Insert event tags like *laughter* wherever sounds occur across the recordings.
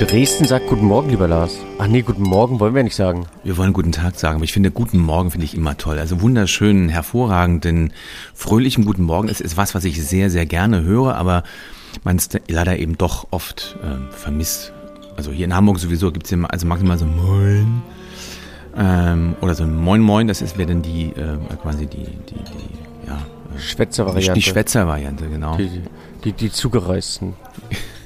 Dresden sagt Guten Morgen, lieber Lars. Ach nee, Guten Morgen wollen wir nicht sagen. Wir wollen Guten Tag sagen, aber ich finde Guten Morgen finde ich immer toll. Also wunderschönen, hervorragenden, fröhlichen Guten Morgen ist, ist was, was ich sehr, sehr gerne höre, aber man es leider eben doch oft äh, vermisst. Also hier in Hamburg sowieso gibt es immer, also maximal so Moin. Ähm, oder so ein Moin Moin, das ist wäre dann die, äh, quasi die, die, die, ja. Schwätzer-Variante. Die Schwätzer-Variante, genau. Die, die, die zugereisten. *laughs*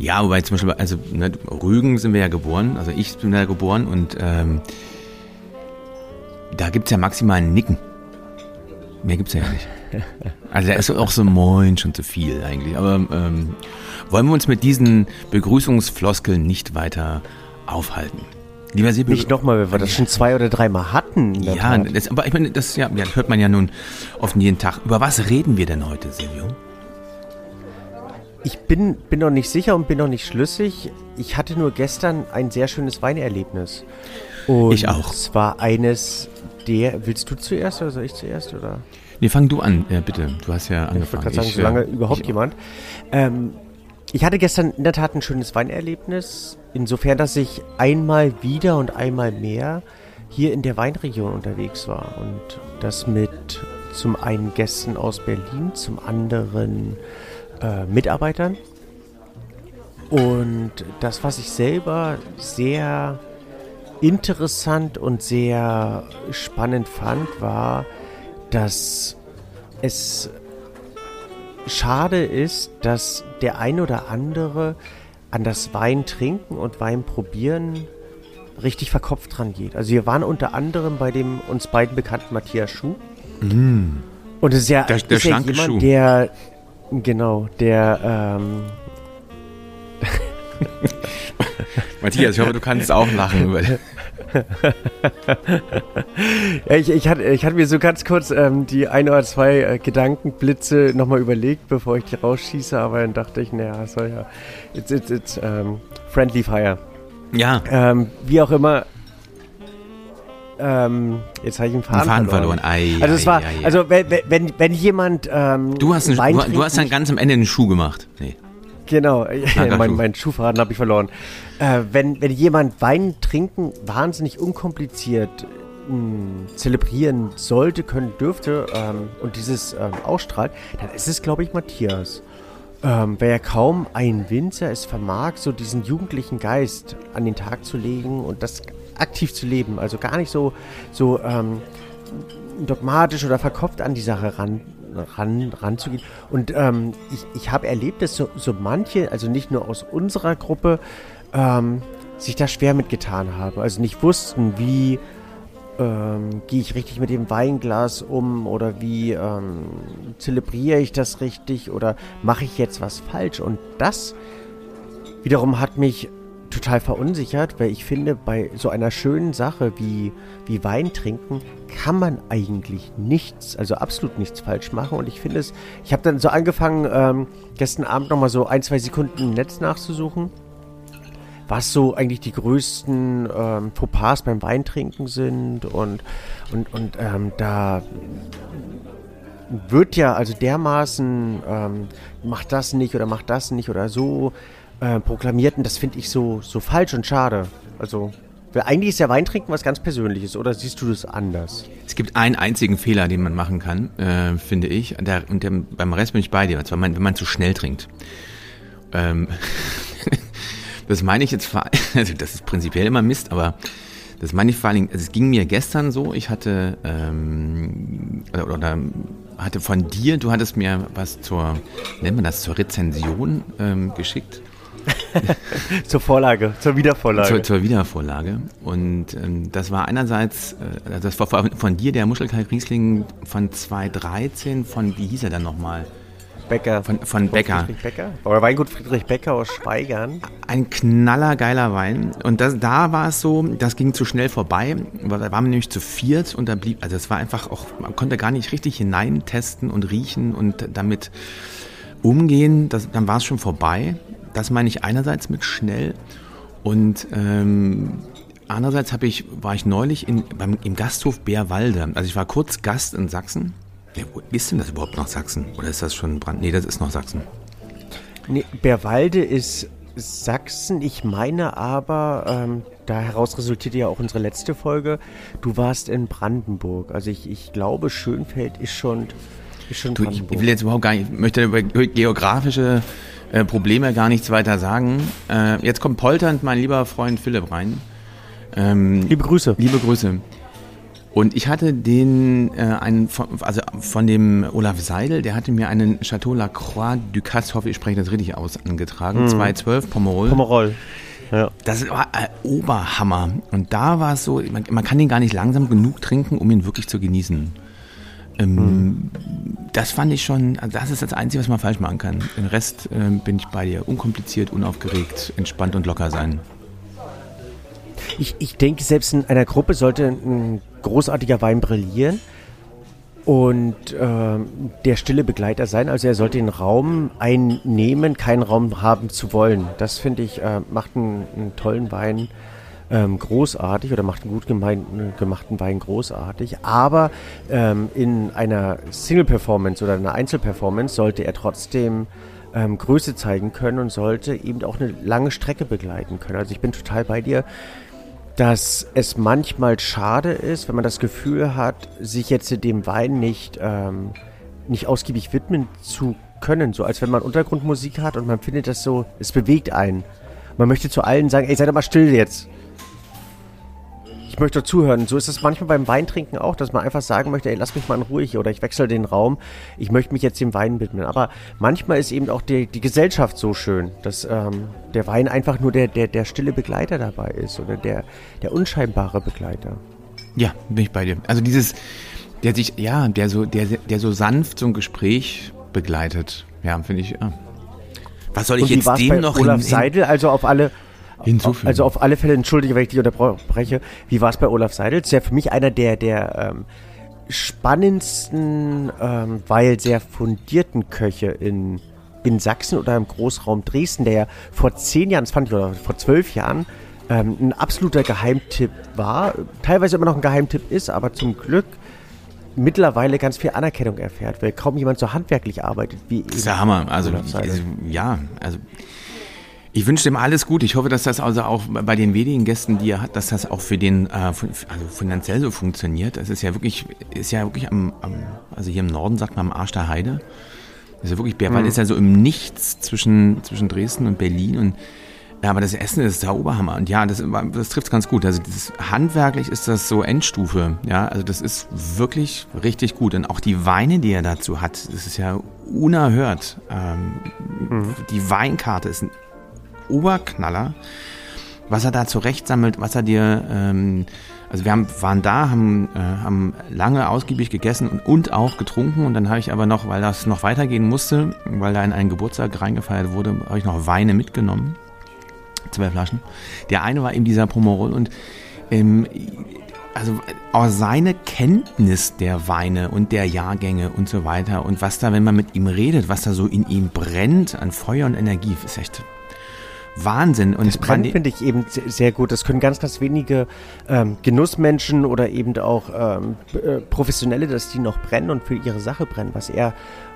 Ja, wobei zum Beispiel, also ne, Rügen sind wir ja geboren, also ich bin da geboren und ähm, da gibt's ja maximal ein Nicken. Mehr gibt's ja nicht. *laughs* Also da ist auch so Moin schon zu viel eigentlich. Aber ähm, wollen wir uns mit diesen Begrüßungsfloskeln nicht weiter aufhalten? Lieber Sibyl, Nicht nochmal, weil wir das schon zwei oder dreimal hatten. Ja, das, aber ich meine, das, ja, das hört man ja nun oft jeden Tag. Über was reden wir denn heute, Silvio? Ich bin, bin noch nicht sicher und bin noch nicht schlüssig. Ich hatte nur gestern ein sehr schönes Weinerlebnis. Und ich auch. Es war eines der. Willst du zuerst oder soll ich zuerst? Oder? Nee, fang du an, ja, bitte. Du hast ja angefangen. Ich wollte gerade sagen, solange äh, überhaupt ich, jemand. Ähm, ich hatte gestern in der Tat ein schönes Weinerlebnis. Insofern, dass ich einmal wieder und einmal mehr hier in der Weinregion unterwegs war. Und das mit zum einen Gästen aus Berlin, zum anderen äh, Mitarbeitern. Und das, was ich selber sehr interessant und sehr spannend fand, war, dass es schade ist, dass der ein oder andere an das Wein trinken und Wein probieren richtig verkopft dran geht. Also wir waren unter anderem bei dem uns beiden bekannten Matthias Schuh. Mm. Und es ist ja, der, der ist ja jemand, Schuh. der Genau, der. Ähm *laughs* Matthias, ich hoffe, du kannst auch lachen über. *laughs* ich, ich, hatte, ich hatte mir so ganz kurz ähm, die ein oder zwei äh, Gedankenblitze nochmal überlegt, bevor ich die rausschieße, aber dann dachte ich, naja, soll ja. It's, it's, it's um, ähm, friendly fire. Ja. Ähm, wie auch immer, ähm, jetzt habe ich einen Faden, Faden verloren. verloren. Ei, also es war, ei, also wenn, wenn, wenn jemand ähm, du hast einen, du, du, hast dann ganz am Ende einen Schuh gemacht. Nee. Genau, *laughs* mein, mein Schuhfaden habe ich verloren. Äh, wenn, wenn jemand Wein trinken wahnsinnig unkompliziert mh, hm, zelebrieren sollte, können, dürfte ähm, und dieses ähm, ausstrahlt, dann ist es, glaube ich, Matthias. Ähm, wer ja kaum ein Winzer es vermag, so diesen jugendlichen Geist an den Tag zu legen und das aktiv zu leben. Also gar nicht so, so ähm, dogmatisch oder verkopft an die Sache ran, ran, ranzugehen. Und ähm, ich, ich habe erlebt, dass so, so manche, also nicht nur aus unserer Gruppe, ähm, sich da schwer mitgetan haben. Also nicht wussten, wie ähm, gehe ich richtig mit dem Weinglas um oder wie ähm, zelebriere ich das richtig oder mache ich jetzt was falsch? Und das wiederum hat mich total verunsichert, weil ich finde, bei so einer schönen Sache wie, wie Wein trinken kann man eigentlich nichts, also absolut nichts falsch machen. Und ich finde es, ich habe dann so angefangen, ähm, gestern Abend nochmal so ein, zwei Sekunden im Netz nachzusuchen, was so eigentlich die größten ähm, Fauxpas beim Weintrinken sind. Und, und, und ähm, da wird ja also dermaßen, ähm, macht das nicht oder macht das nicht oder so äh, proklamierten, das finde ich so, so falsch und schade. Also, weil eigentlich ist ja Weintrinken was ganz Persönliches, oder siehst du das anders? Es gibt einen einzigen Fehler, den man machen kann, äh, finde ich. Der, und der, beim Rest bin ich bei dir, und zwar, wenn man zu schnell trinkt. Ähm, *laughs* das meine ich jetzt, *laughs* also das ist prinzipiell immer Mist, aber das meine ich vor allen Dingen, also es ging mir gestern so, ich hatte, ähm, oder, oder hatte von dir, du hattest mir was zur, nennt man das, zur Rezension ähm, geschickt. *laughs* zur Vorlage, zur Wiedervorlage. Zur, zur Wiedervorlage. Und ähm, das war einerseits, äh, das war von dir der Muschelkalk Riesling von 2013, von, wie hieß er dann nochmal? Becker. Von, von Becker. Friedrich Becker. Oder Weingut Friedrich Becker aus Schweigern. Ein knaller geiler Wein. Und das, da war es so, das ging zu schnell vorbei. Da waren wir nämlich zu viert und da blieb, also es war einfach auch, man konnte gar nicht richtig hineintesten und riechen und damit umgehen. Das, dann war es schon vorbei. Das meine ich einerseits mit schnell und ähm, andererseits habe ich, war ich neulich in, beim, im Gasthof Bärwalde. Also ich war kurz Gast in Sachsen. Ja, wo ist denn das überhaupt noch Sachsen? Oder ist das schon Brand? Nee, das ist noch Sachsen. Nee, Bärwalde ist Sachsen. Ich meine aber, ähm, daraus resultierte ja auch unsere letzte Folge, du warst in Brandenburg. Also ich, ich glaube, Schönfeld ist schon, ist schon du, Ich will jetzt überhaupt gar nicht, möchte über geografische äh, Probleme gar nichts weiter sagen. Äh, jetzt kommt polternd mein lieber Freund Philipp rein. Ähm, liebe Grüße. Liebe Grüße. Und ich hatte den, äh, einen, von, also von dem Olaf Seidel, der hatte mir einen Chateau La Croix du Casse, hoffe ich spreche das richtig aus, angetragen. Mm. 212 Pomerol. Pomerol. Ja. Das war ein Oberhammer. Und da war es so, man, man, kann den gar nicht langsam genug trinken, um ihn wirklich zu genießen. Ähm, mm. Das fand ich schon, also das ist das Einzige, was man falsch machen kann. Den Rest äh, bin ich bei dir. Unkompliziert, unaufgeregt, entspannt und locker sein. Ich, ich denke, selbst in einer Gruppe sollte ein großartiger Wein brillieren und äh, der stille Begleiter sein. Also er sollte den Raum einnehmen, keinen Raum haben zu wollen. Das finde ich äh, macht einen, einen, tollen Wein ähm, großartig oder macht einen gut gemein, gemachten Wein großartig. Aber ähm, in einer Single-Performance oder einer Einzelperformance sollte er trotzdem ähm, Größe zeigen können und sollte eben auch eine lange Strecke begleiten können. Also ich bin total bei dir dass es manchmal schade ist, wenn man das Gefühl hat, sich jetzt dem Wein nicht, ähm, nicht ausgiebig widmen zu können. So als wenn man Untergrundmusik hat und man findet das so, es bewegt einen. Man möchte zu allen sagen, ey, seid doch mal still jetzt ich möchte zuhören. So ist es manchmal beim Weintrinken auch, dass man einfach sagen möchte, ey, lass mich mal in Ruhe hier oder ich wechsle den Raum. Ich möchte mich jetzt dem Wein widmen. Aber manchmal ist eben auch die, die Gesellschaft so schön, dass ähm, der Wein einfach nur der, der, der stille Begleiter dabei ist oder der, der unscheinbare Begleiter. Ja, bin ich bei dir. Also dieses, der sich, ja, der so, der, der so sanft so ein Gespräch begleitet. Ja, finde ich, ja. Was soll ich jetzt dem noch Olaf Seidel, also auf alle hinzufügen. Also auf alle Fälle, entschuldige, wenn ich dich unterbreche. Wie war es bei Olaf Seidel? Ist ja für mich einer der, der ähm, spannendsten, ähm, weil sehr fundierten Köche in, in Sachsen oder im Großraum Dresden, der ja vor zehn Jahren, das fand ich, oder vor zwölf Jahren, ähm, ein absoluter Geheimtipp war. Teilweise immer noch ein Geheimtipp ist, aber zum Glück mittlerweile ganz viel Anerkennung erfährt, weil kaum jemand so handwerklich arbeitet wie Das ist der Hammer. Also, also ja, also ich wünsche dem alles gut. Ich hoffe, dass das also auch bei den wenigen Gästen, die er hat, dass das auch für den äh, also finanziell so funktioniert. Das ist ja wirklich, ist ja wirklich am, am also hier im Norden sagt man am Arsch der Heide. Das ist ja wirklich, Bärwald mhm. ist ja so im Nichts zwischen, zwischen Dresden und Berlin und ja, aber das Essen ist der Oberhammer. Und ja, das, das trifft ganz gut. Also das, handwerklich ist das so Endstufe. Ja, also das ist wirklich richtig gut. Und auch die Weine, die er dazu hat, das ist ja unerhört. Ähm, mhm. Die Weinkarte ist ein Oberknaller, was er da zurecht sammelt, was er dir, ähm, also wir haben, waren da, haben, äh, haben lange ausgiebig gegessen und, und auch getrunken. Und dann habe ich aber noch, weil das noch weitergehen musste, weil da in einen Geburtstag reingefeiert wurde, habe ich noch Weine mitgenommen, zwei Flaschen. Der eine war eben dieser Pomerol und ähm, also auch seine Kenntnis der Weine und der Jahrgänge und so weiter und was da, wenn man mit ihm redet, was da so in ihm brennt an Feuer und Energie, ist echt Wahnsinn. Und das Brennen finde ich eben sehr gut. Das können ganz, ganz wenige ähm, Genussmenschen oder eben auch ähm, äh, Professionelle, dass die noch brennen und für ihre Sache brennen, was er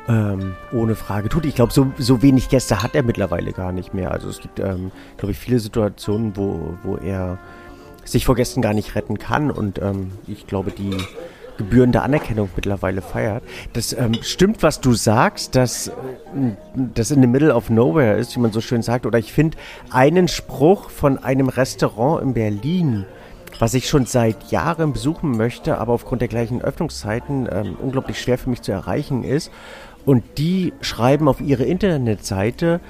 ähm, ohne Frage tut. Ich glaube, so, so wenig Gäste hat er mittlerweile gar nicht mehr. Also es gibt, ähm, glaube ich, viele Situationen, wo, wo er sich vor Gästen gar nicht retten kann und ähm, ich glaube, die gebührende Anerkennung mittlerweile feiert. Das ähm, stimmt, was du sagst, dass äh, das in the middle of nowhere ist, wie man so schön sagt. Oder ich finde einen Spruch von einem Restaurant in Berlin, was ich schon seit Jahren besuchen möchte, aber aufgrund der gleichen Öffnungszeiten ähm, unglaublich schwer für mich zu erreichen ist. Und die schreiben auf ihre Internetseite,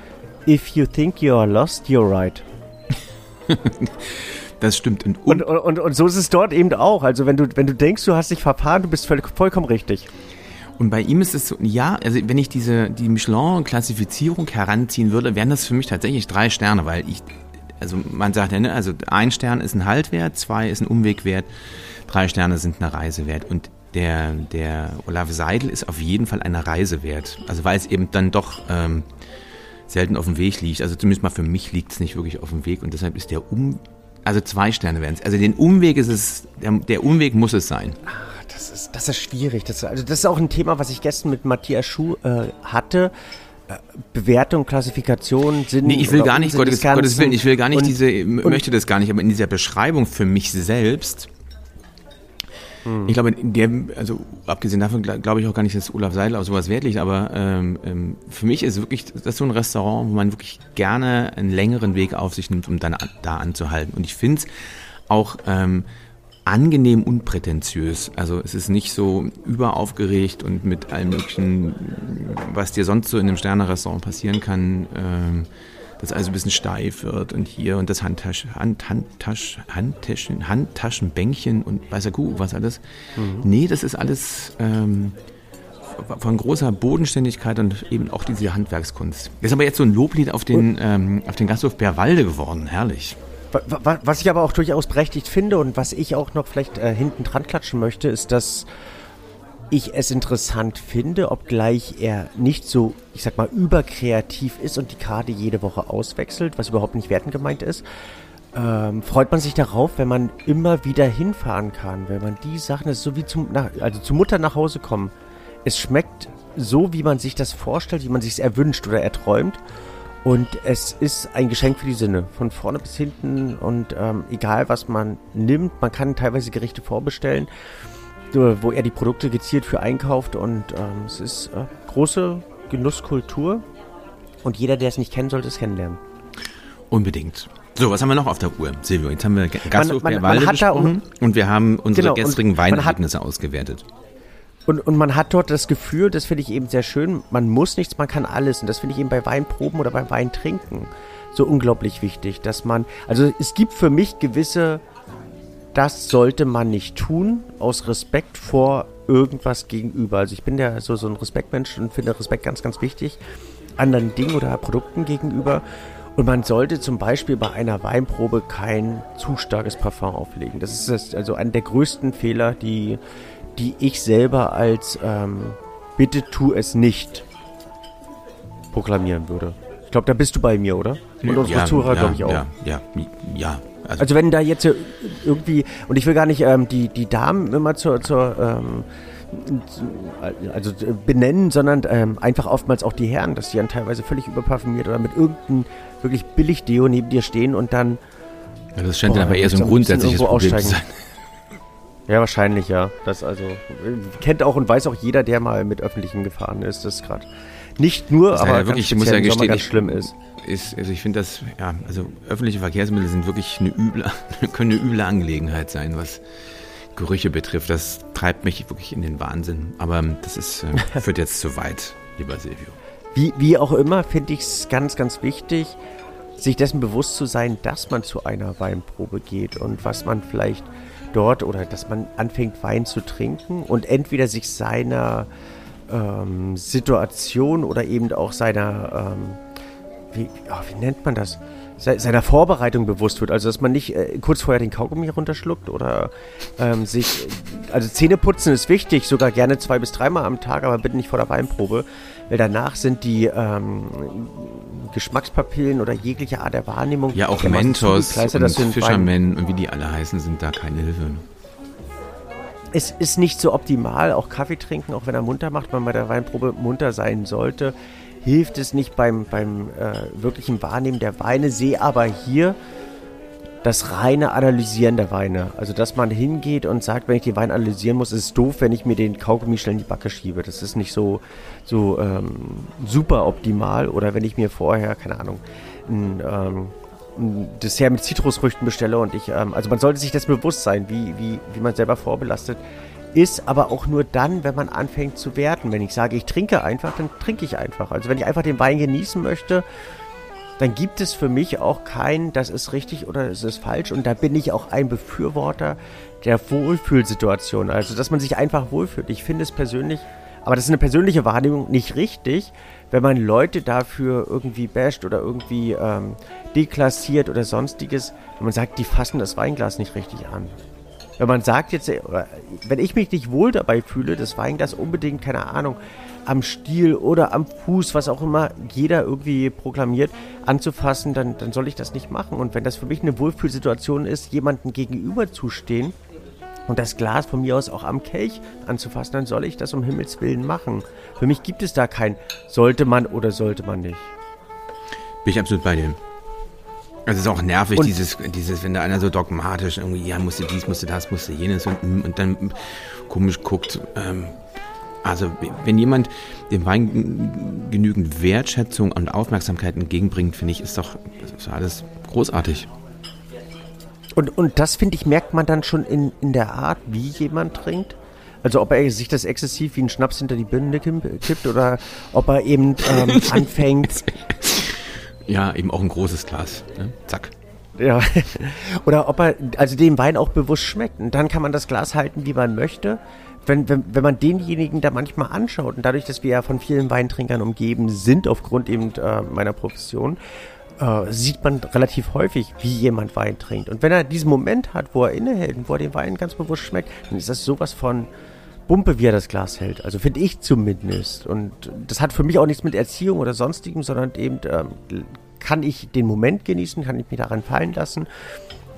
If you think you are lost, you're right. *laughs* Das stimmt. Und, und, und, und, so ist es dort eben auch. Also wenn du, wenn du denkst, du hast dich verfahren, du bist völlig, vollkommen richtig. Und bei ihm ist es so, ja, also wenn ich diese die Michelin-Klassifizierung heranziehen würde, wären das für mich tatsächlich drei Sterne, weil ich, also man sagt ja, ne, also ein Stern ist ein Haltwert, zwei ist ein Umwegwert, drei Sterne sind eine Reisewert. Und der, der Olaf Seidel ist auf jeden Fall eine Reisewert. Also weil es eben dann doch ähm, selten auf dem Weg liegt. Also zumindest mal für mich liegt es nicht wirklich auf dem Weg und deshalb ist der um also zwei Sterne werden es. Also den Umweg ist es, der, der, Umweg muss es sein. Ach, das ist, das ist schwierig. Das, also das ist auch ein Thema, was ich gestern mit Matthias Schuh äh, hatte. Bewertung, Klassifikation, Sinn. Nee, ich will gar nicht, Gottes, Gottes Willen, ich will gar nicht und, diese, möchte das gar nicht, aber in dieser Beschreibung für mich selbst hm. Ich glaube, in der, also abgesehen davon glaube ich auch gar nicht, dass Olaf Seidel auf sowas Wert liegt, aber ähm, ähm, für mich ist wirklich das ist so ein Restaurant, wo man wirklich gerne einen längeren Weg auf sich nimmt, um dann da anzuhalten. Und ich finde es auch ähm, angenehm unprätentiös. Also es ist nicht so überaufgeregt und mit allem möglichen, was dir sonst so in einem Sterne-Restaurant passieren kann. Ähm, dass alles ein bisschen steif wird und hier und das Handtasch, Hand, Handtasch, Handtaschen, Handtaschenbänkchen und weiß der Kuh, was alles. Mhm. Nee, das ist alles ähm, von großer Bodenständigkeit und eben auch diese Handwerkskunst. Das ist aber jetzt so ein Loblied auf den, ähm, auf den Gasthof Berwalde geworden, herrlich. Was ich aber auch durchaus berechtigt finde und was ich auch noch vielleicht äh, hinten dran klatschen möchte, ist, dass ich es interessant finde, obgleich er nicht so, ich sag mal, überkreativ ist und die Karte jede Woche auswechselt, was überhaupt nicht wertend gemeint ist, ähm, freut man sich darauf, wenn man immer wieder hinfahren kann, wenn man die Sachen, das ist so wie zum, nach, also zur Mutter nach Hause kommen. Es schmeckt so, wie man sich das vorstellt, wie man sich es erwünscht oder erträumt. Und es ist ein Geschenk für die Sinne, von vorne bis hinten. Und ähm, egal, was man nimmt, man kann teilweise Gerichte vorbestellen wo er die Produkte gezielt für einkauft und ähm, es ist äh, große Genusskultur und jeder, der es nicht kennt, sollte es kennenlernen. Unbedingt. So, was haben wir noch auf der Uhr, Silvio? Jetzt haben wir Gasthof man, man, man besprochen und wir haben unsere genau, gestrigen Weinergebnisse ausgewertet. Und, und man hat dort das Gefühl, das finde ich eben sehr schön, man muss nichts, man kann alles. Und das finde ich eben bei Weinproben oder beim Weintrinken so unglaublich wichtig, dass man, also es gibt für mich gewisse das sollte man nicht tun, aus Respekt vor irgendwas gegenüber. Also ich bin ja so, so ein Respektmensch und finde Respekt ganz, ganz wichtig anderen Dingen oder Produkten gegenüber. Und man sollte zum Beispiel bei einer Weinprobe kein zu starkes Parfum auflegen. Das ist das, also einer der größten Fehler, die, die ich selber als ähm, bitte tu es nicht proklamieren würde. Ich glaube, da bist du bei mir, oder? Und unsere ja, Zuhörer, ja, glaube ich, auch. Ja, ja, ja, also, also, wenn da jetzt irgendwie, und ich will gar nicht ähm, die, die Damen immer zur, zur ähm, also benennen, sondern ähm, einfach oftmals auch die Herren, dass die dann teilweise völlig überparfümiert oder mit irgendeinem wirklich billig Deo neben dir stehen und dann. Ja, das scheint dann aber eher so ein grundsätzliches Problem zu sein. Ja, wahrscheinlich, ja. Das also kennt auch und weiß auch jeder, der mal mit öffentlichen gefahren ist, das gerade nicht nur, das aber ja wirklich, ich muss ja gestehen, ganz schlimm ist ist, also ich finde das, ja, also öffentliche Verkehrsmittel sind wirklich eine üble, *laughs* können eine üble Angelegenheit sein, was Gerüche betrifft. Das treibt mich wirklich in den Wahnsinn. Aber das ist, äh, *laughs* führt jetzt zu weit, lieber Silvio. Wie, wie auch immer, finde ich es ganz, ganz wichtig, sich dessen bewusst zu sein, dass man zu einer Weinprobe geht und was man vielleicht dort oder dass man anfängt, Wein zu trinken und entweder sich seiner ähm, Situation oder eben auch seiner ähm, wie, oh, wie nennt man das? seiner Vorbereitung bewusst wird. Also, dass man nicht äh, kurz vorher den Kaugummi runterschluckt oder ähm, sich. Also, Zähneputzen ist wichtig, sogar gerne zwei bis dreimal am Tag, aber bitte nicht vor der Weinprobe, weil danach sind die ähm, Geschmackspapillen oder jegliche Art der Wahrnehmung. Ja, auch Mentos und Fischermen und wie die alle heißen, sind da keine Hilfe. Es ist nicht so optimal, auch Kaffee trinken, auch wenn er munter macht, man bei der Weinprobe munter sein sollte hilft es nicht beim, beim äh, wirklichen Wahrnehmen der Weine, sehe aber hier das reine Analysieren der Weine. Also, dass man hingeht und sagt, wenn ich den Wein analysieren muss, ist es doof, wenn ich mir den Kaugummi schnell in die Backe schiebe. Das ist nicht so, so ähm, super optimal. Oder wenn ich mir vorher, keine Ahnung, ein, ähm, ein Dessert mit Zitrusfrüchten bestelle und ich, ähm, also man sollte sich das bewusst sein, wie, wie, wie man selber vorbelastet ist aber auch nur dann, wenn man anfängt zu werten. Wenn ich sage, ich trinke einfach, dann trinke ich einfach. Also wenn ich einfach den Wein genießen möchte, dann gibt es für mich auch kein, das ist richtig oder das ist falsch. Und da bin ich auch ein Befürworter der Wohlfühlsituation. Also, dass man sich einfach wohlfühlt. Ich finde es persönlich, aber das ist eine persönliche Wahrnehmung, nicht richtig, wenn man Leute dafür irgendwie basht oder irgendwie ähm, deklassiert oder sonstiges, wenn man sagt, die fassen das Weinglas nicht richtig an. Wenn man sagt jetzt, wenn ich mich nicht wohl dabei fühle, das Weinglas unbedingt, keine Ahnung, am Stiel oder am Fuß, was auch immer jeder irgendwie proklamiert, anzufassen, dann, dann soll ich das nicht machen. Und wenn das für mich eine Wohlfühlsituation ist, jemandem gegenüber zu stehen und das Glas von mir aus auch am Kelch anzufassen, dann soll ich das um Himmels Willen machen. Für mich gibt es da kein sollte man oder sollte man nicht. Bin ich absolut bei dir. Also es ist auch nervig, und dieses, dieses, wenn da einer so dogmatisch irgendwie, ja, musste dies, musste das, musste jenes und, und dann komisch guckt. Ähm, also wenn jemand dem Wein genügend Wertschätzung und Aufmerksamkeit entgegenbringt, finde ich, ist doch ist alles großartig. Und, und das, finde ich, merkt man dann schon in, in der Art, wie jemand trinkt. Also ob er sich das exzessiv wie ein Schnaps hinter die Birne kippt oder ob er eben ähm, *laughs* anfängt. *laughs* Ja, eben auch ein großes Glas. Ne? Zack. Ja. *laughs* Oder ob er also den Wein auch bewusst schmeckt. Und dann kann man das Glas halten, wie man möchte. Wenn, wenn, wenn man denjenigen da manchmal anschaut, und dadurch, dass wir ja von vielen Weintrinkern umgeben sind, aufgrund eben äh, meiner Profession, äh, sieht man relativ häufig, wie jemand Wein trinkt. Und wenn er diesen Moment hat, wo er innehält und wo er den Wein ganz bewusst schmeckt, dann ist das sowas von Bumpe, wie er das Glas hält. Also finde ich zumindest. Und das hat für mich auch nichts mit Erziehung oder sonstigem, sondern eben ähm, kann ich den Moment genießen, kann ich mich daran fallen lassen.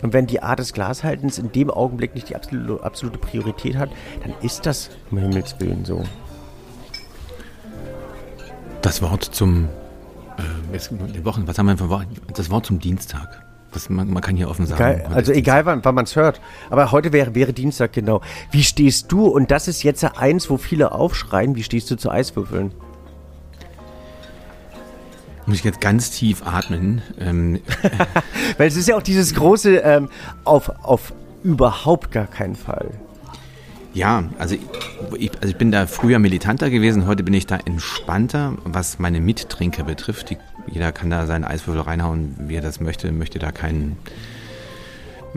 Und wenn die Art des Glashaltens in dem Augenblick nicht die absolute, Priorität hat, dann ist das um Himmels Willen so. Das Wort zum äh, Wochen, was haben wir für Wort? Das Wort zum Dienstag. Das, man, man kann hier offen sagen. Egal, also egal, wann, wann man es hört. Aber heute wäre, wäre Dienstag, genau. Wie stehst du, und das ist jetzt eins, wo viele aufschreien, wie stehst du zu Eiswürfeln? Muss ich jetzt ganz tief atmen. Ähm. *laughs* Weil es ist ja auch dieses große ähm, auf, auf überhaupt gar keinen Fall. Ja, also ich, also ich bin da früher militanter gewesen, heute bin ich da entspannter, was meine Mittrinker betrifft. Die, jeder kann da seinen Eiswürfel reinhauen, wie er das möchte, möchte da keinen,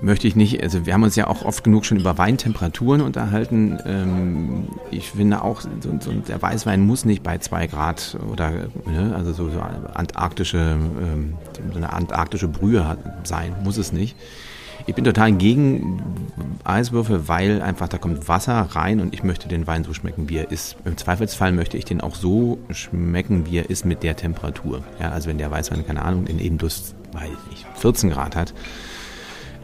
möchte ich nicht. Also wir haben uns ja auch oft genug schon über Weintemperaturen unterhalten. Ähm, ich finde auch, der Weißwein muss nicht bei zwei Grad oder ne, also so, so antarktische, ähm, so eine antarktische Brühe sein, muss es nicht. Ich bin total gegen Eiswürfel, weil einfach da kommt Wasser rein und ich möchte den Wein so schmecken, wie er ist. Im Zweifelsfall möchte ich den auch so schmecken, wie er ist mit der Temperatur. Ja, also wenn der Weißwein, keine Ahnung, in eben bloß, weiß ich, 14 Grad hat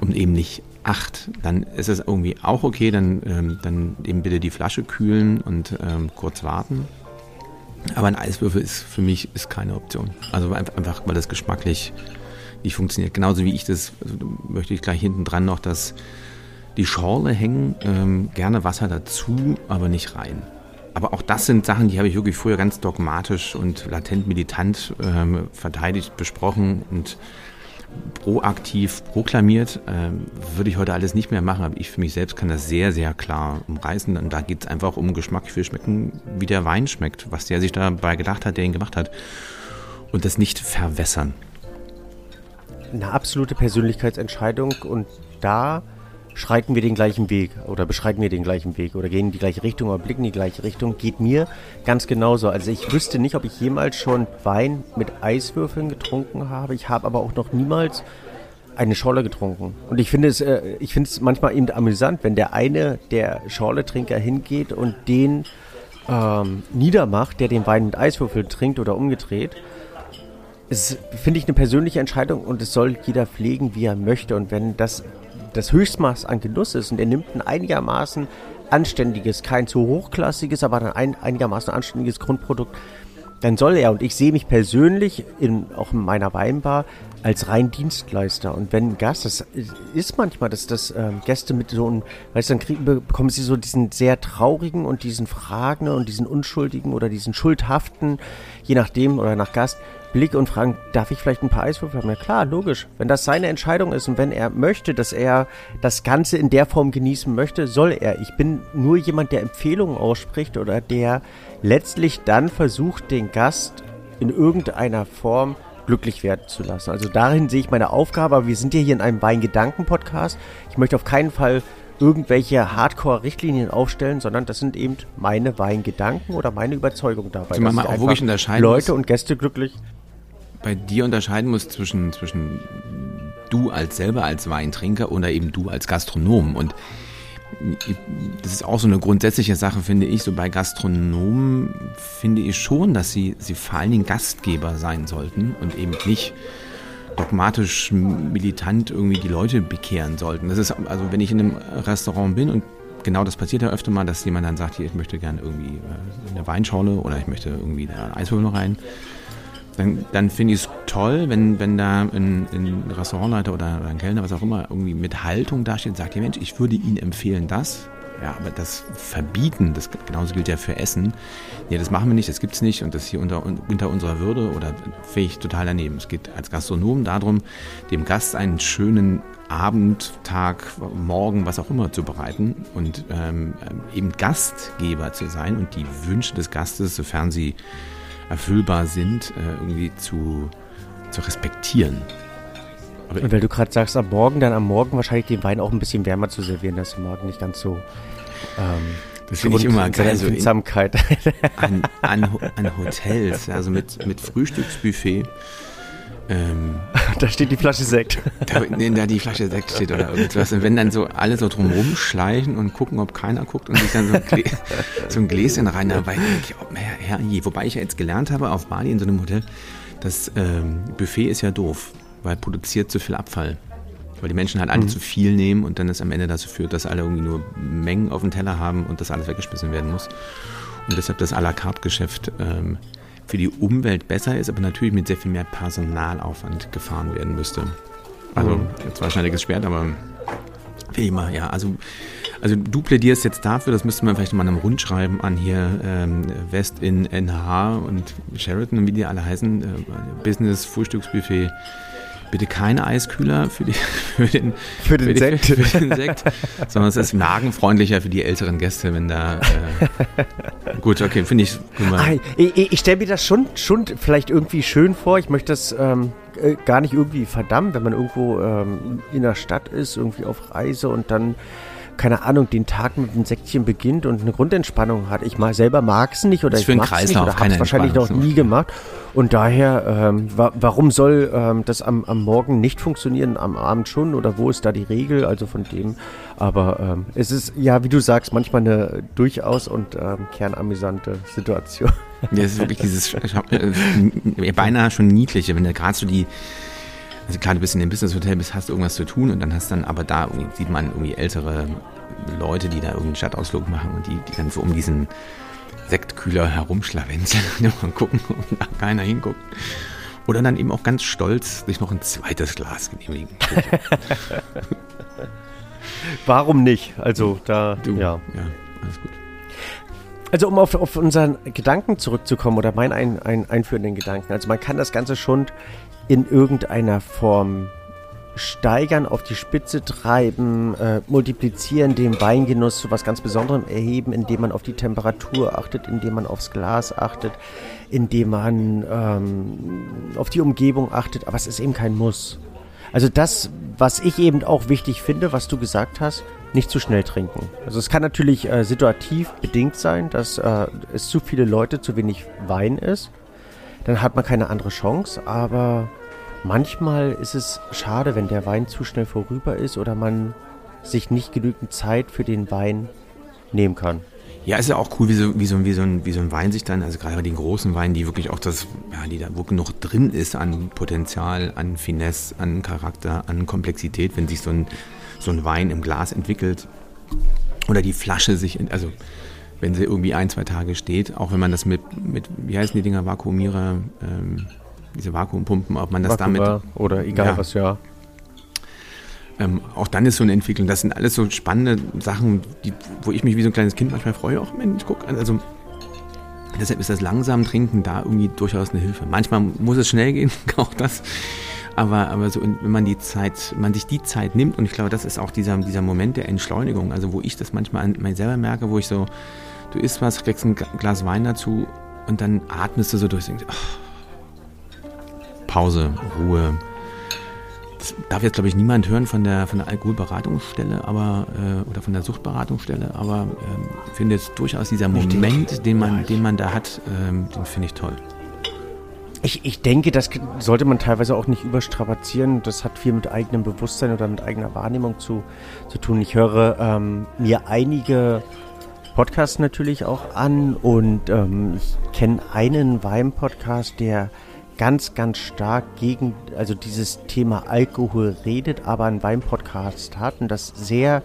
und eben nicht 8, dann ist es irgendwie auch okay, dann, ähm, dann eben bitte die Flasche kühlen und ähm, kurz warten. Aber ein Eiswürfel ist für mich ist keine Option. Also einfach, weil das geschmacklich nicht funktioniert. Genauso wie ich das, also möchte ich gleich hinten dran noch, dass die Schorle hängen, ähm, gerne Wasser dazu, aber nicht rein. Aber auch das sind Sachen, die habe ich wirklich früher ganz dogmatisch und latent militant ähm, verteidigt, besprochen und proaktiv proklamiert. Ähm, würde ich heute alles nicht mehr machen, aber ich für mich selbst kann das sehr, sehr klar umreißen. Und da geht es einfach um Geschmack. Ich will schmecken, wie der Wein schmeckt, was der sich dabei gedacht hat, der ihn gemacht hat. Und das nicht verwässern eine absolute Persönlichkeitsentscheidung und da schreiten wir den gleichen Weg oder beschreiten wir den gleichen Weg oder gehen in die gleiche Richtung oder blicken in die gleiche Richtung, geht mir ganz genauso. Also ich wüsste nicht, ob ich jemals schon Wein mit Eiswürfeln getrunken habe. Ich habe aber auch noch niemals eine Schorle getrunken. Und ich finde es, äh, ich finde es manchmal eben amüsant, wenn der eine, der Schorle-Trinker hingeht und den ähm, niedermacht, der den Wein mit Eiswürfeln trinkt oder umgedreht es finde ich eine persönliche Entscheidung und es soll jeder pflegen, wie er möchte. Und wenn das das Höchstmaß an Genuss ist und er nimmt ein einigermaßen anständiges, kein zu hochklassiges, aber ein einigermaßen anständiges Grundprodukt, dann soll er, und ich sehe mich persönlich in, auch in meiner Weinbar als rein Dienstleister. Und wenn ein Gast, das ist manchmal, dass das ähm, Gäste mit so einem, weißt du, dann kriegen, bekommen sie so diesen sehr traurigen und diesen fragenden und diesen unschuldigen oder diesen schuldhaften, je nachdem oder nach Gast, Blick und fragen, darf ich vielleicht ein paar Eiswürfel haben? Ja klar, logisch. Wenn das seine Entscheidung ist und wenn er möchte, dass er das Ganze in der Form genießen möchte, soll er. Ich bin nur jemand, der Empfehlungen ausspricht oder der letztlich dann versucht, den Gast in irgendeiner Form glücklich werden zu lassen. Also darin sehe ich meine Aufgabe, aber wir sind ja hier in einem Weingedanken-Podcast. Ich möchte auf keinen Fall irgendwelche Hardcore-Richtlinien aufstellen, sondern das sind eben meine Weingedanken oder meine Überzeugung dabei. Also man auch wirklich unterscheiden Leute und Gäste glücklich bei dir unterscheiden muss zwischen, zwischen du als selber als Weintrinker oder eben du als Gastronom. Und das ist auch so eine grundsätzliche Sache, finde ich. So bei Gastronomen finde ich schon, dass sie, sie vor allen Dingen Gastgeber sein sollten und eben nicht dogmatisch militant irgendwie die Leute bekehren sollten. Das ist, also wenn ich in einem Restaurant bin und genau das passiert ja öfter mal, dass jemand dann sagt, hier, ich möchte gerne irgendwie äh, eine Weinschorle oder ich möchte irgendwie eine Eiswürfel noch rein. Dann, dann finde ich es toll, wenn, wenn da ein, ein Restaurantleiter oder, ein Kellner, was auch immer, irgendwie mit Haltung dasteht und sagt, ja Mensch, ich würde Ihnen empfehlen das. Ja, aber das Verbieten, das genauso gilt ja für Essen. Nee, das machen wir nicht, das gibt es nicht und das ist hier unter, unter unserer Würde oder fähig total daneben. Es geht als Gastronom darum, dem Gast einen schönen Abend, Tag, Morgen, was auch immer zu bereiten und ähm, eben Gastgeber zu sein und die Wünsche des Gastes, sofern sie erfüllbar sind, äh, irgendwie zu, zu respektieren. Aber und weil du gerade sagst, am Morgen, dann am Morgen wahrscheinlich den Wein auch ein bisschen wärmer zu servieren, dass der Morgen nicht ganz so. Ähm, das finde ich immer geil. So Empfindsamkeit. An, an, an, Hotels, also mit, mit Frühstücksbuffet. Ähm, *laughs* da steht die Flasche Sekt. *laughs* Da, nee, da die Flasche Sekt steht oder irgendwas. Und wenn dann so alle so drumherum schleichen und gucken, ob keiner guckt und sich dann so ein, Glä *laughs* so ein Gläschen rein, dann denke ich, oh, Herr, Herr, Wobei ich ja jetzt gelernt habe auf Bali in so einem Hotel, das ähm, Buffet ist ja doof weil produziert zu viel Abfall. Weil die Menschen halt alle mhm. zu viel nehmen und dann es am Ende dazu führt, dass alle irgendwie nur Mengen auf dem Teller haben und das alles weggeschmissen werden muss. Und deshalb das à la carte Geschäft ähm, für die Umwelt besser ist, aber natürlich mit sehr viel mehr Personalaufwand gefahren werden müsste. Also mhm. jetzt wahrscheinlich schwer, aber wie immer, ja. Also, also du plädierst jetzt dafür, das müsste man vielleicht mal einem Rund schreiben an hier ähm, West in NH und Sheraton, wie die alle heißen, äh, Business Frühstücksbuffet bitte keine Eiskühler für, die, *laughs* für den, für den, für Sekt. Die, für den Sekt sondern es ist magenfreundlicher für die älteren Gäste, wenn da. Äh, gut, okay, finde ich. Ich, ich stelle mir das schon, schon vielleicht irgendwie schön vor. Ich möchte das ähm, äh, gar nicht irgendwie verdammen, wenn man irgendwo ähm, in der Stadt ist, irgendwie auf Reise und dann keine Ahnung, den Tag mit einem Säckchen beginnt und eine Grundentspannung hat. Ich mal selber mag es nicht oder ich, ich mag es nicht oder habe es wahrscheinlich noch nie gemacht. Und daher, ähm, wa warum soll ähm, das am, am Morgen nicht funktionieren, am Abend schon oder wo ist da die Regel? Also von dem. Aber ähm, es ist ja, wie du sagst, manchmal eine durchaus und ähm, kernamüsante Situation. Ja, es ist wirklich dieses äh, beinahe schon niedliche, wenn da gerade so die also klar, du bist in dem Business-Hotel, bist, hast irgendwas zu tun und dann hast dann, aber da sieht man irgendwie ältere Leute, die da irgendeinen Stadtausflug machen und die, die dann so um diesen Sektkühler herumschlawenzeln *laughs* und gucken, ob da keiner hinguckt. Oder dann eben auch ganz stolz sich noch ein zweites Glas genehmigen. *laughs* Warum nicht? Also da, du, ja. Ja, alles gut. Also um auf, auf unseren Gedanken zurückzukommen oder meinen ein, ein, einführenden Gedanken. Also man kann das Ganze schon in irgendeiner Form steigern, auf die Spitze treiben, äh, multiplizieren, den Weingenuss zu was ganz Besonderem erheben, indem man auf die Temperatur achtet, indem man aufs Glas achtet, indem man ähm, auf die Umgebung achtet, aber es ist eben kein Muss. Also das, was ich eben auch wichtig finde, was du gesagt hast, nicht zu schnell trinken. Also es kann natürlich äh, situativ bedingt sein, dass äh, es zu viele Leute, zu wenig Wein ist dann hat man keine andere Chance. Aber manchmal ist es schade, wenn der Wein zu schnell vorüber ist oder man sich nicht genügend Zeit für den Wein nehmen kann. Ja, ist ja auch cool, wie so, wie so, wie so, ein, wie so ein Wein sich dann, also gerade bei den großen Weinen, die wirklich auch das, ja, die da wo genug drin ist an Potenzial, an Finesse, an Charakter, an Komplexität, wenn sich so ein, so ein Wein im Glas entwickelt oder die Flasche sich, also wenn sie irgendwie ein, zwei Tage steht, auch wenn man das mit, mit wie heißen die Dinger, Vakuumierer, ähm, diese Vakuumpumpen, ob man das Vakuum damit. Oder egal ja, was, ja. Ähm, auch dann ist so eine Entwicklung, das sind alles so spannende Sachen, die, wo ich mich wie so ein kleines Kind manchmal freue, auch Mensch, guck, also deshalb ist das langsam Trinken da irgendwie durchaus eine Hilfe. Manchmal muss es schnell gehen, *laughs* auch das. Aber, aber so, wenn man die Zeit, man sich die Zeit nimmt, und ich glaube, das ist auch dieser, dieser Moment der Entschleunigung, also wo ich das manchmal an mir selber merke, wo ich so, du isst was, kriegst ein Glas Wein dazu und dann atmest du so durch. Denkst, oh, Pause, Ruhe. Das darf jetzt, glaube ich, niemand hören von der, von der Alkoholberatungsstelle aber, äh, oder von der Suchtberatungsstelle, aber ich finde jetzt durchaus dieser Moment, den man, den man da hat, ähm, den finde ich toll. Ich, ich denke, das sollte man teilweise auch nicht überstrapazieren. Das hat viel mit eigenem Bewusstsein oder mit eigener Wahrnehmung zu, zu tun. Ich höre ähm, mir einige Podcast natürlich auch an und ähm, ich kenne einen Wein-Podcast, der ganz, ganz stark gegen, also dieses Thema Alkohol redet, aber einen Weinpodcast hat und das sehr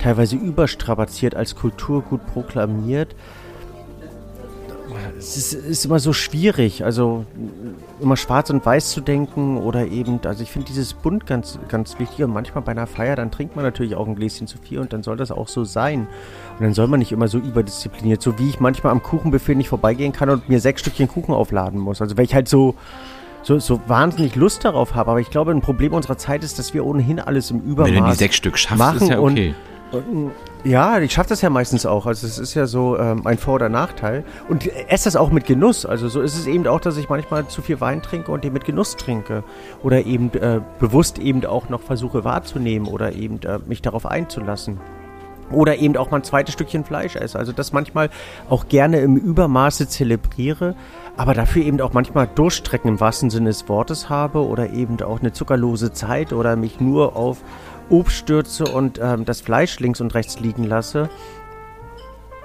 teilweise überstrapaziert als Kulturgut proklamiert es ist, ist, immer so schwierig, also immer schwarz und weiß zu denken oder eben, also ich finde dieses Bunt ganz, ganz wichtig und manchmal bei einer Feier, dann trinkt man natürlich auch ein Gläschen zu viel und dann soll das auch so sein. Und dann soll man nicht immer so überdiszipliniert, so wie ich manchmal am Kuchenbuffet nicht vorbeigehen kann und mir sechs Stückchen Kuchen aufladen muss. Also wenn ich halt so, so, so wahnsinnig Lust darauf habe, aber ich glaube, ein Problem unserer Zeit ist, dass wir ohnehin alles im Übermaß Wenn du die sechs Stück schaffst, machen ist ja okay. Und ja, ich schaffe das ja meistens auch. Also es ist ja so ähm, ein Vor- oder Nachteil. Und esse das auch mit Genuss. Also so ist es eben auch, dass ich manchmal zu viel Wein trinke und den mit Genuss trinke. Oder eben äh, bewusst eben auch noch versuche wahrzunehmen oder eben äh, mich darauf einzulassen. Oder eben auch mal ein zweites Stückchen Fleisch esse. Also das manchmal auch gerne im Übermaße zelebriere, aber dafür eben auch manchmal Durchstrecken im wahrsten Sinne des Wortes habe oder eben auch eine zuckerlose Zeit oder mich nur auf Obst stürze und ähm, das Fleisch links und rechts liegen lasse.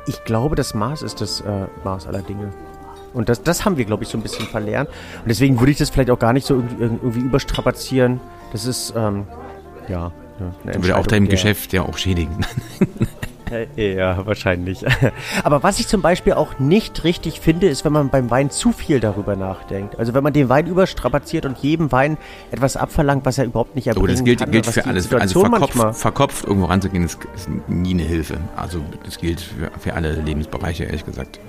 Ich glaube, das Maß ist das äh, Maß aller Dinge. Und das, das haben wir, glaube ich, so ein bisschen verlernt. Und deswegen würde ich das vielleicht auch gar nicht so irgendwie, irgendwie überstrapazieren. Das ist, ähm, ja. Eine würde auch deinem Geschäft ja auch schädigen. *laughs* *laughs* Ja, wahrscheinlich. *laughs* Aber was ich zum Beispiel auch nicht richtig finde, ist, wenn man beim Wein zu viel darüber nachdenkt. Also wenn man den Wein überstrapaziert und jedem Wein etwas abverlangt, was er überhaupt nicht erbringen oh, das gilt, kann. gilt für alles. Also verkopft, verkopft irgendwo ranzugehen, ist, ist, nie eine Hilfe. Also das gilt für, für alle Lebensbereiche, ehrlich gesagt.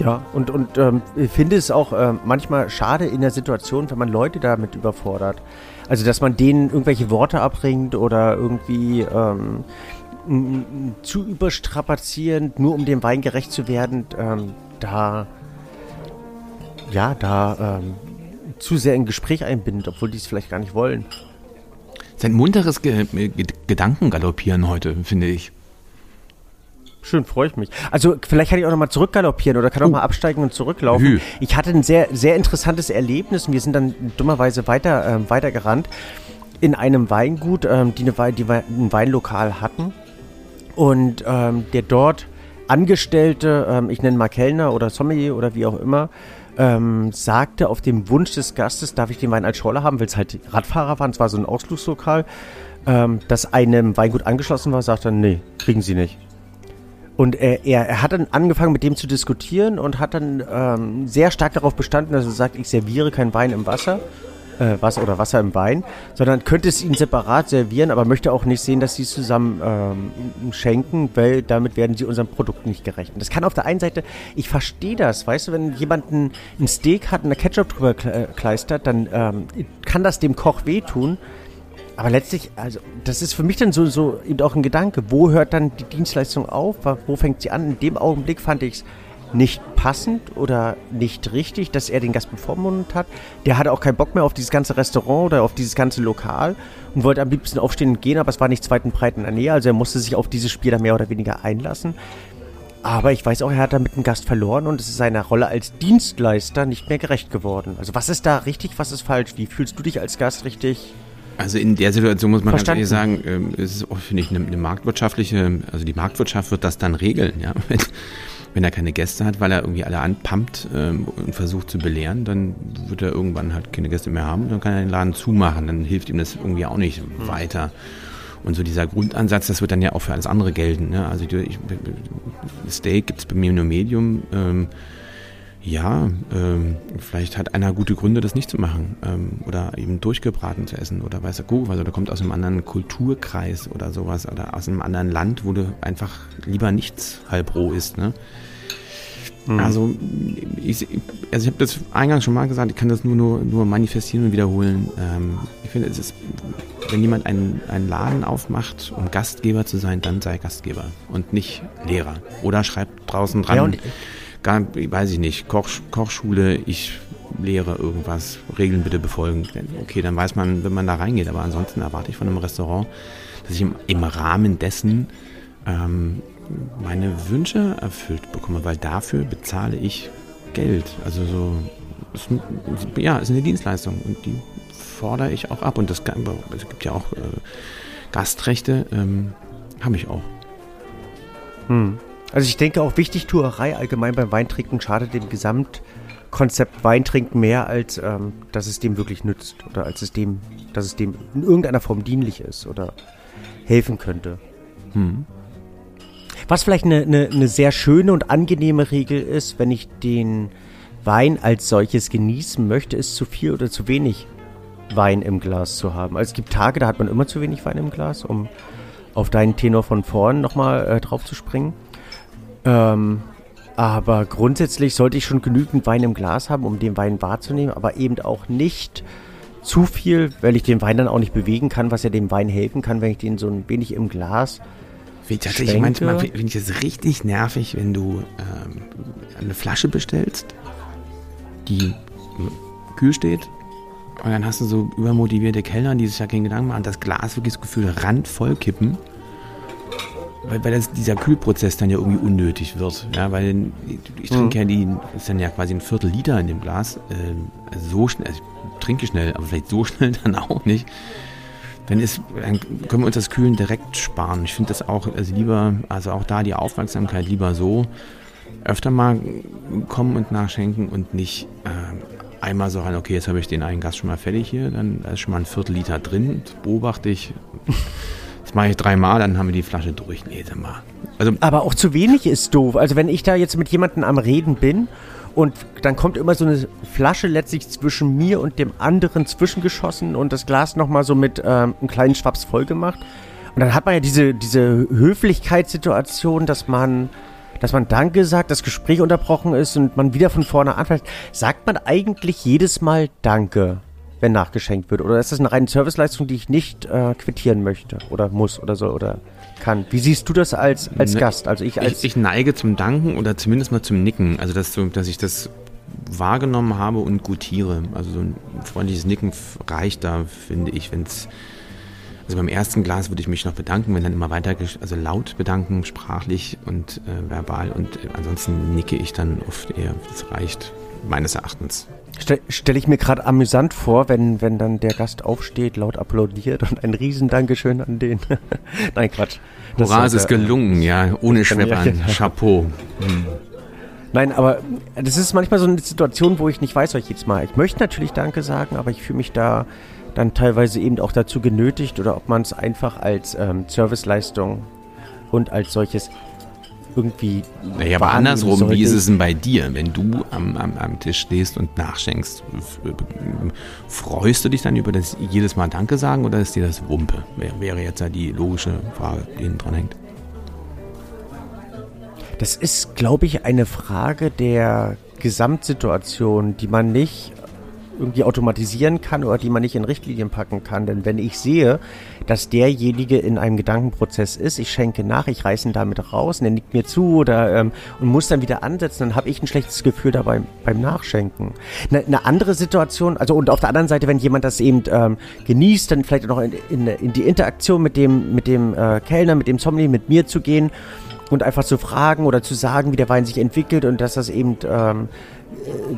Ja, und, und ähm, ich finde es auch äh, manchmal schade in der Situation, wenn man Leute damit überfordert. Also, dass man denen irgendwelche Worte abbringt oder irgendwie ähm, zu überstrapazierend, nur um dem Wein gerecht zu werden, ähm, da, ja, da ähm, zu sehr in Gespräch einbindet, obwohl die es vielleicht gar nicht wollen. Sein munteres Ge Ge Gedankengaloppieren heute, finde ich. Schön, freue ich mich. Also vielleicht kann ich auch nochmal zurückgaloppieren oder kann auch uh. mal absteigen und zurücklaufen. Hü. Ich hatte ein sehr, sehr interessantes Erlebnis und wir sind dann dummerweise weiter, äh, weitergerannt in einem Weingut, ähm, die, eine, die ein Weinlokal hatten. Und ähm, der dort Angestellte, ähm, ich nenne mal Kellner oder Sommelier oder wie auch immer, ähm, sagte auf dem Wunsch des Gastes, darf ich den Wein als Schorle haben, weil es halt Radfahrer waren, es war so ein Ausflugslokal, ähm, das einem Weingut angeschlossen war, sagte er, nee, kriegen Sie nicht. Und er, er, er, hat dann angefangen mit dem zu diskutieren und hat dann ähm, sehr stark darauf bestanden, dass er sagt, ich serviere kein Wein im Wasser, äh, Wasser oder Wasser im Wein, sondern könnte es ihnen separat servieren, aber möchte auch nicht sehen, dass sie es zusammen ähm, schenken, weil damit werden sie unserem Produkt nicht gerecht. Das kann auf der einen Seite, ich verstehe das, weißt du, wenn jemand ein, Steak hat und eine Ketchup drüber kleistert, dann ähm, kann das dem Koch wehtun. Aber letztlich, also das ist für mich dann so, so eben auch ein Gedanke. Wo hört dann die Dienstleistung auf? Wo fängt sie an? In dem Augenblick fand ich es nicht passend oder nicht richtig, dass er den Gast bevormundet hat. Der hatte auch keinen Bock mehr auf dieses ganze Restaurant oder auf dieses ganze Lokal und wollte am liebsten aufstehen und gehen, aber es war nicht zweiten breit in der Nähe, also er musste sich auf dieses Spiel da mehr oder weniger einlassen. Aber ich weiß auch, er hat damit einen Gast verloren und es ist seiner Rolle als Dienstleister nicht mehr gerecht geworden. Also was ist da richtig, was ist falsch? Wie fühlst du dich als Gast richtig also in der Situation muss man Verstanden. ganz ehrlich sagen, ähm, es ist auch, finde ich, eine, eine, marktwirtschaftliche, also die Marktwirtschaft wird das dann regeln, ja. *laughs* Wenn, wenn er keine Gäste hat, weil er irgendwie alle anpumpt ähm, und versucht zu belehren, dann wird er irgendwann halt keine Gäste mehr haben, dann kann er den Laden zumachen, dann hilft ihm das irgendwie auch nicht mhm. weiter. Und so dieser Grundansatz, das wird dann ja auch für alles andere gelten. Ne? Also ich, Steak gibt es bei mir nur Medium. Ähm, ja, ähm, vielleicht hat einer gute Gründe, das nicht zu machen ähm, oder eben durchgebraten zu essen oder weiß der Kuh, also der kommt aus einem anderen Kulturkreis oder sowas oder aus einem anderen Land, wo du einfach lieber nichts halb roh isst. Ne? Mhm. Also ich, also ich habe das eingangs schon mal gesagt, ich kann das nur, nur, nur manifestieren und wiederholen. Ähm, ich finde, es ist, wenn jemand einen, einen Laden aufmacht, um Gastgeber zu sein, dann sei Gastgeber und nicht Lehrer. Oder schreibt draußen dran. Ja, gar, weiß ich nicht, Koch, Kochschule, ich lehre irgendwas, Regeln bitte befolgen. Okay, dann weiß man, wenn man da reingeht. Aber ansonsten erwarte ich von einem Restaurant, dass ich im, im Rahmen dessen ähm, meine Wünsche erfüllt bekomme, weil dafür bezahle ich Geld. Also so, ist, ja, ist eine Dienstleistung und die fordere ich auch ab. Und das es gibt ja auch äh, Gastrechte, ähm, habe ich auch. Hm. Also ich denke auch Wichtigtuerei allgemein beim Weintrinken schadet dem Gesamt Konzept Wein trinken mehr, als ähm, dass es dem wirklich nützt oder als es dem, dass es dem in irgendeiner Form dienlich ist oder helfen könnte. Hm. Was vielleicht eine, eine, eine sehr schöne und angenehme Regel ist, wenn ich den Wein als solches genießen möchte, ist zu viel oder zu wenig Wein im Glas zu haben. Also es gibt Tage, da hat man immer zu wenig Wein im Glas, um auf deinen Tenor von vorn nochmal äh, drauf zu springen. Ähm, aber grundsätzlich sollte ich schon genügend Wein im Glas haben, um den Wein wahrzunehmen, aber eben auch nicht zu viel, weil ich den Wein dann auch nicht bewegen kann, was ja dem Wein helfen kann, wenn ich den so ein wenig im Glas. Wie tatsächlich manchmal finde ich es richtig nervig, wenn du ähm, eine Flasche bestellst, die kühl steht, und dann hast du so übermotivierte Kellner, die sich ja keinen Gedanken machen, das Glas wirklich das Gefühl randvoll kippen weil, weil das, dieser Kühlprozess dann ja irgendwie unnötig wird. Ja, weil ich trinke mhm. ja die, ist dann ja quasi ein Viertel Liter in dem Glas. Äh, so schnell, also ich trinke schnell, aber vielleicht so *laughs* schnell dann auch nicht. Dann, ist, dann können wir uns das Kühlen direkt sparen. Ich finde das auch, also lieber, also auch da die Aufmerksamkeit lieber so öfter mal kommen und nachschenken und nicht äh, einmal so rein, okay, jetzt habe ich den einen Gast schon mal fertig hier, dann ist schon mal ein Viertel Liter drin, beobachte ich mache ich dreimal, dann haben wir die Flasche durch. Nee, sag mal. Also, Aber auch zu wenig ist doof. Also wenn ich da jetzt mit jemandem am Reden bin und dann kommt immer so eine Flasche letztlich zwischen mir und dem anderen zwischengeschossen und das Glas nochmal so mit ähm, einem kleinen Schwaps voll gemacht. Und dann hat man ja diese, diese Höflichkeitssituation, dass man, dass man Danke sagt, das Gespräch unterbrochen ist und man wieder von vorne anfängt. Sagt man eigentlich jedes Mal Danke? Wenn nachgeschenkt wird? Oder ist das eine reine Serviceleistung, die ich nicht äh, quittieren möchte oder muss oder so oder kann? Wie siehst du das als, als ne, Gast? Also ich, als ich, ich neige zum Danken oder zumindest mal zum Nicken. Also dass, dass ich das wahrgenommen habe und gutiere. Also so ein freundliches Nicken reicht da, finde ich, wenn es also beim ersten Glas würde ich mich noch bedanken, wenn dann immer weiter, also laut bedanken, sprachlich und äh, verbal und äh, ansonsten nicke ich dann oft eher. Das reicht meines Erachtens. Stelle stell ich mir gerade amüsant vor, wenn, wenn dann der Gast aufsteht, laut applaudiert und ein Riesendankeschön an den. *laughs* Nein, Quatsch. Das Hurra, es ist gelungen, ja, ohne Schweppern. *laughs* Ja, Chapeau. Nein, aber das ist manchmal so eine Situation, wo ich nicht weiß, was ich jetzt mal. Ich möchte natürlich Danke sagen, aber ich fühle mich da dann teilweise eben auch dazu genötigt oder ob man es einfach als ähm, Serviceleistung und als solches irgendwie. Naja, aber andersrum, wie ist es denn bei dir, wenn du am, am, am Tisch stehst und nachschenkst? Freust du dich dann über das jedes Mal Danke sagen oder ist dir das Wumpe? Wäre jetzt ja die logische Frage, die hinten dran hängt. Das ist, glaube ich, eine Frage der Gesamtsituation, die man nicht irgendwie automatisieren kann oder die man nicht in Richtlinien packen kann. Denn wenn ich sehe, dass derjenige in einem Gedankenprozess ist, ich schenke nach, ich reiße ihn damit raus und er nickt mir zu oder ähm, und muss dann wieder ansetzen, dann habe ich ein schlechtes Gefühl dabei beim Nachschenken. Eine, eine andere Situation, also und auf der anderen Seite, wenn jemand das eben ähm, genießt, dann vielleicht noch in, in, in die Interaktion mit dem, mit dem äh, Kellner, mit dem Sommelier, mit mir zu gehen und einfach zu fragen oder zu sagen, wie der Wein sich entwickelt und dass das eben ähm,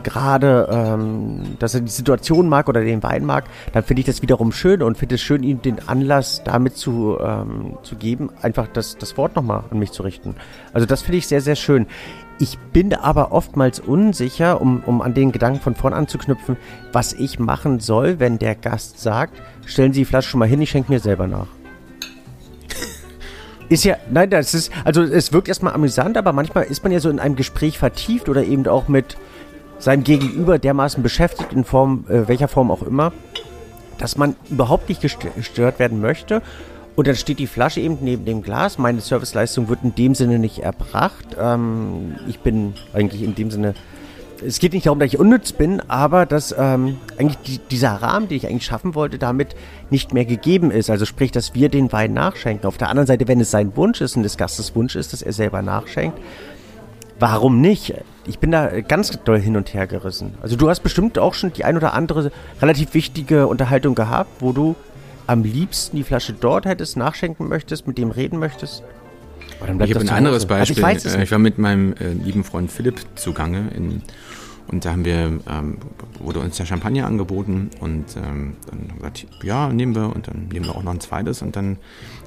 gerade, ähm, dass er die Situation mag oder den Wein mag, dann finde ich das wiederum schön und finde es schön, ihm den Anlass damit zu, ähm, zu geben, einfach das, das Wort nochmal an mich zu richten. Also das finde ich sehr, sehr schön. Ich bin aber oftmals unsicher, um, um an den Gedanken von vorn anzuknüpfen, was ich machen soll, wenn der Gast sagt, stellen Sie die Flasche schon mal hin, ich schenke mir selber nach. *laughs* Ist ja, nein, das ist, also es wirkt erstmal amüsant, aber manchmal ist man ja so in einem Gespräch vertieft oder eben auch mit, seinem Gegenüber dermaßen beschäftigt, in Form, äh, welcher Form auch immer, dass man überhaupt nicht gestört werden möchte. Und dann steht die Flasche eben neben dem Glas. Meine Serviceleistung wird in dem Sinne nicht erbracht. Ähm, ich bin eigentlich in dem Sinne. Es geht nicht darum, dass ich unnütz bin, aber dass ähm, eigentlich die, dieser Rahmen, den ich eigentlich schaffen wollte, damit nicht mehr gegeben ist. Also sprich, dass wir den Wein nachschenken. Auf der anderen Seite, wenn es sein Wunsch ist und des Gastes Wunsch ist, dass er selber nachschenkt, warum nicht? Ich bin da ganz doll hin und her gerissen. Also du hast bestimmt auch schon die ein oder andere relativ wichtige Unterhaltung gehabt, wo du am liebsten die Flasche dort hättest, nachschenken möchtest, mit dem reden möchtest. ich habe ein anderes Hause. Beispiel. Also ich, äh, ich, war mit meinem äh, lieben Freund Philipp zugange in, und da haben wir, ähm, wurde uns der Champagner angeboten und ähm, dann haben wir gesagt, ja, nehmen wir und dann nehmen wir auch noch ein zweites und dann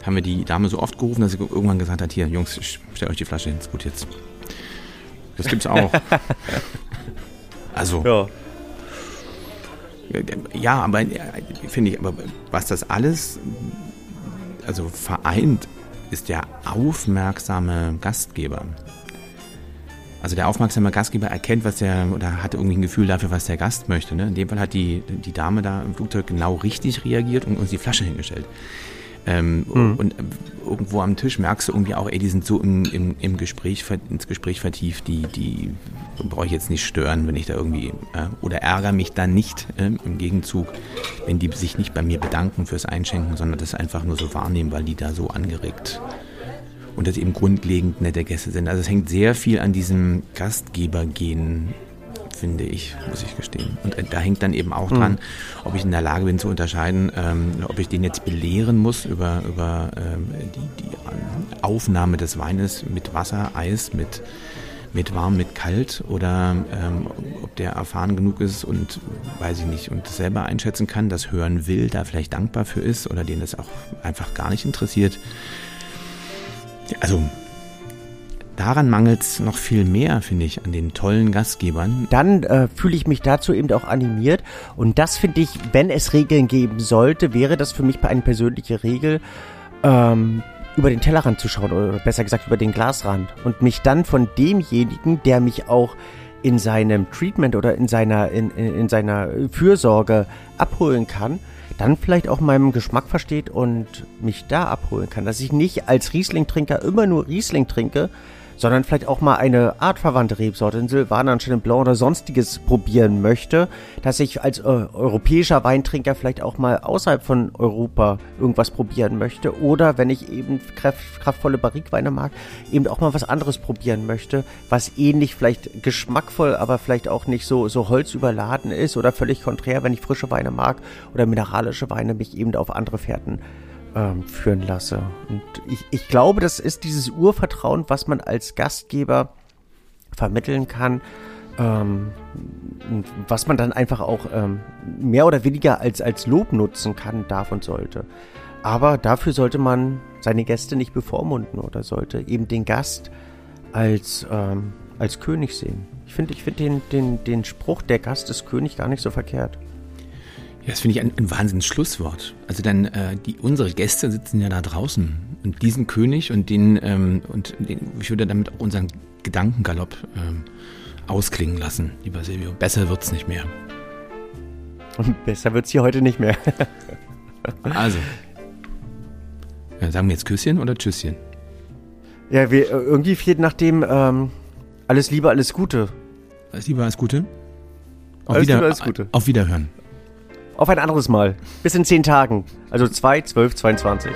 haben wir die Dame so oft gerufen, dass sie irgendwann gesagt hat, hier, Jungs, ich stelle euch die Flasche hin, ist gut jetzt. Das gibt's auch. *laughs* Also. Ja. Ja, aber finde ich, aber was das alles also vereint, ist der aufmerksame Gastgeber. Also der aufmerksame Gastgeber erkennt, was der, oder hat irgendwie ein Gefühl dafür, was der Gast möchte. Ne? In dem Fall hat die, die Dame da im Flugzeug genau richtig reagiert und uns die Flasche hingestellt. Ähm, mhm. Und irgendwo am Tisch merkst du irgendwie auch, ey, die sind so im, im, im Gespräch, ins Gespräch vertieft, die, die brauche ich jetzt nicht stören, wenn ich da irgendwie, äh, oder ärgere mich dann nicht äh, im Gegenzug, wenn die sich nicht bei mir bedanken fürs Einschenken, sondern das einfach nur so wahrnehmen, weil die da so angeregt und das eben grundlegend nette Gäste sind. Also es hängt sehr viel an diesem Gastgebergehen finde ich, muss ich gestehen. Und äh, da hängt dann eben auch dran, mhm. ob ich in der Lage bin zu unterscheiden, ähm, ob ich den jetzt belehren muss über, über ähm, die, die Aufnahme des Weines mit Wasser, Eis, mit, mit warm, mit kalt oder ähm, ob der erfahren genug ist und weiß ich nicht und das selber einschätzen kann, das hören will, da vielleicht dankbar für ist oder den das auch einfach gar nicht interessiert. Also daran mangelt es noch viel mehr, finde ich, an den tollen Gastgebern. Dann äh, fühle ich mich dazu eben auch animiert. Und das finde ich, wenn es Regeln geben sollte, wäre das für mich eine persönliche Regel, ähm, über den Tellerrand zu schauen oder besser gesagt über den Glasrand und mich dann von demjenigen, der mich auch in seinem Treatment oder in seiner, in, in seiner Fürsorge abholen kann, dann vielleicht auch meinem Geschmack versteht und mich da abholen kann. Dass ich nicht als Riesling-Trinker immer nur Riesling trinke, sondern vielleicht auch mal eine artverwandte Rebsorte, in Silvaner, Chenin Blanc oder sonstiges probieren möchte, dass ich als äh, europäischer Weintrinker vielleicht auch mal außerhalb von Europa irgendwas probieren möchte oder wenn ich eben kraft, kraftvolle Barrikweine mag, eben auch mal was anderes probieren möchte, was ähnlich vielleicht geschmackvoll, aber vielleicht auch nicht so, so holzüberladen ist oder völlig konträr, wenn ich frische Weine mag oder mineralische Weine mich eben auf andere Fährten ähm, führen lasse. Und ich, ich glaube, das ist dieses Urvertrauen, was man als Gastgeber vermitteln kann, ähm, was man dann einfach auch ähm, mehr oder weniger als, als Lob nutzen kann, darf und sollte. Aber dafür sollte man seine Gäste nicht bevormunden oder sollte eben den Gast als, ähm, als König sehen. Ich finde ich find den, den, den Spruch, der Gast ist König, gar nicht so verkehrt. Das finde ich ein, ein wahnsinns Schlusswort. Also dann, äh, die, unsere Gäste sitzen ja da draußen und diesen König und den, ähm, und den, ich würde damit auch unseren Gedankengalopp ähm, ausklingen lassen, lieber Silvio. Besser wird's nicht mehr. Und besser wird's hier heute nicht mehr. *laughs* also. Ja, sagen wir jetzt Küsschen oder Tschüsschen? Ja, wir, äh, irgendwie fehlt nach dem ähm, alles Liebe, alles Gute. Alles Liebe, alles Gute. Auf, alles wieder, Liebe, alles Gute. auf Wiederhören. Auf ein anderes Mal. Bis in zehn Tagen. Also 2, 12, 22.